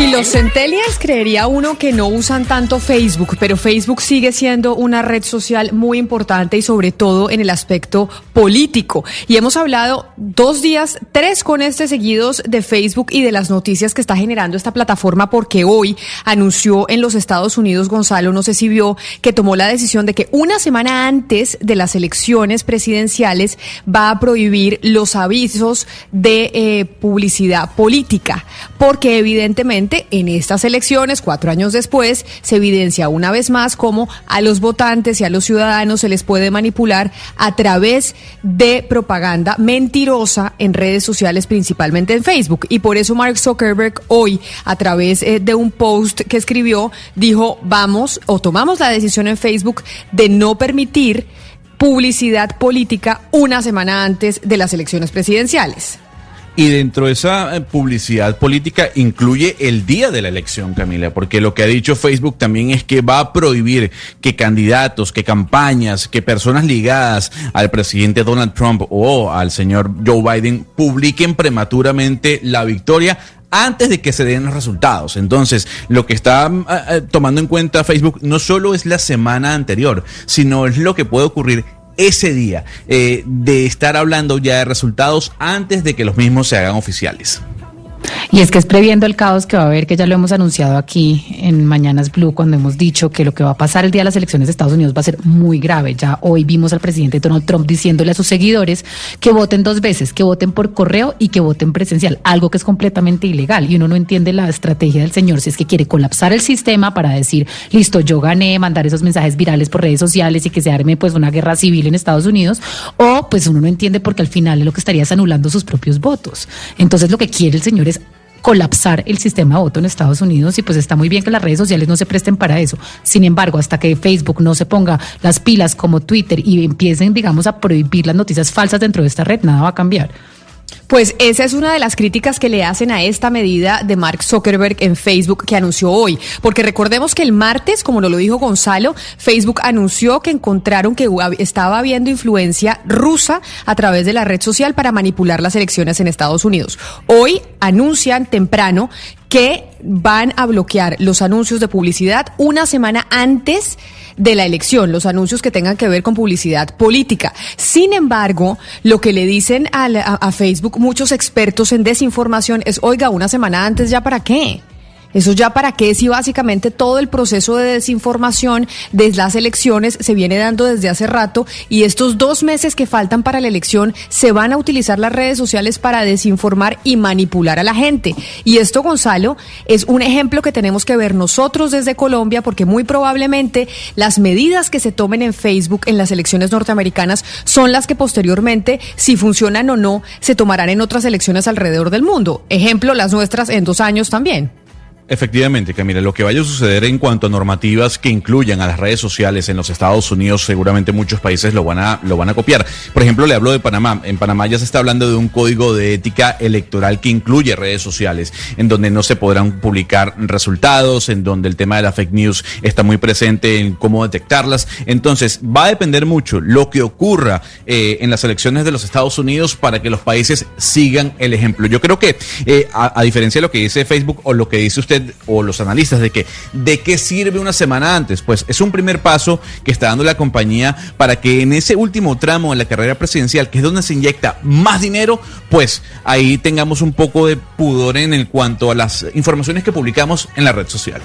Y los centennials creería uno que no usan tanto Facebook, pero Facebook sigue siendo una red social muy importante y sobre todo en el aspecto político. Y hemos hablado dos días, tres con este seguidos de Facebook y de las noticias que está generando esta plataforma porque hoy anunció en los Estados Unidos, Gonzalo, no sé si vio, que tomó la decisión de que una semana antes de las elecciones presidenciales va a prohibir los avisos de eh, publicidad política, porque evidentemente en estas elecciones, cuatro años después, se evidencia una vez más cómo a los votantes y a los ciudadanos se les puede manipular a través de propaganda mentirosa en redes sociales, principalmente en Facebook. Y por eso Mark Zuckerberg hoy, a través eh, de un post que escribió, dijo, vamos o tomamos la decisión en Facebook de no permitir publicidad política una semana antes de las elecciones presidenciales. Y dentro de esa eh, publicidad política incluye el día de la elección, Camila, porque lo que ha dicho Facebook también es que va a prohibir que candidatos, que campañas, que personas ligadas al presidente Donald Trump o al señor Joe Biden publiquen prematuramente la victoria antes de que se den los resultados. Entonces, lo que está eh, eh, tomando en cuenta Facebook no solo es la semana anterior, sino es lo que puede ocurrir ese día eh, de estar hablando ya de resultados antes de que los mismos se hagan oficiales. Y es que es previendo el caos que va a haber, que ya lo hemos anunciado aquí en Mañanas Blue, cuando hemos dicho que lo que va a pasar el día de las elecciones de Estados Unidos va a ser muy grave. Ya hoy vimos al presidente Donald Trump diciéndole a sus seguidores que voten dos veces, que voten por correo y que voten presencial, algo que es completamente ilegal. Y uno no entiende la estrategia del señor si es que quiere colapsar el sistema para decir, listo, yo gané, mandar esos mensajes virales por redes sociales y que se arme pues una guerra civil en Estados Unidos, o pues uno no entiende porque al final lo que estaría es anulando sus propios votos. Entonces lo que quiere el señor es colapsar el sistema de voto en Estados Unidos y pues está muy bien que las redes sociales no se presten para eso. Sin embargo, hasta que Facebook no se ponga las pilas como Twitter y empiecen, digamos, a prohibir las noticias falsas dentro de esta red, nada va a cambiar. Pues esa es una de las críticas que le hacen a esta medida de Mark Zuckerberg en Facebook que anunció hoy. Porque recordemos que el martes, como lo dijo Gonzalo, Facebook anunció que encontraron que estaba habiendo influencia rusa a través de la red social para manipular las elecciones en Estados Unidos. Hoy anuncian temprano que van a bloquear los anuncios de publicidad una semana antes de la elección, los anuncios que tengan que ver con publicidad política. Sin embargo, lo que le dicen a, a Facebook muchos expertos en desinformación es, oiga, una semana antes ya para qué? Eso ya para qué si básicamente todo el proceso de desinformación de las elecciones se viene dando desde hace rato y estos dos meses que faltan para la elección se van a utilizar las redes sociales para desinformar y manipular a la gente. Y esto, Gonzalo, es un ejemplo que tenemos que ver nosotros desde Colombia porque muy probablemente las medidas que se tomen en Facebook en las elecciones norteamericanas son las que posteriormente, si funcionan o no, se tomarán en otras elecciones alrededor del mundo. Ejemplo, las nuestras en dos años también. Efectivamente, Camila, lo que vaya a suceder en cuanto a normativas que incluyan a las redes sociales en los Estados Unidos, seguramente muchos países lo van a, lo van a copiar. Por ejemplo, le hablo de Panamá. En Panamá ya se está hablando de un código de ética electoral que incluye redes sociales, en donde no se podrán publicar resultados, en donde el tema de la fake news está muy presente en cómo detectarlas. Entonces, va a depender mucho lo que ocurra eh, en las elecciones de los Estados Unidos para que los países sigan el ejemplo. Yo creo que, eh, a diferencia de lo que dice Facebook o lo que dice o los analistas de que de qué sirve una semana antes? Pues es un primer paso que está dando la compañía para que en ese último tramo de la carrera presidencial, que es donde se inyecta más dinero, pues ahí tengamos un poco de pudor en el cuanto a las informaciones que publicamos en la red social.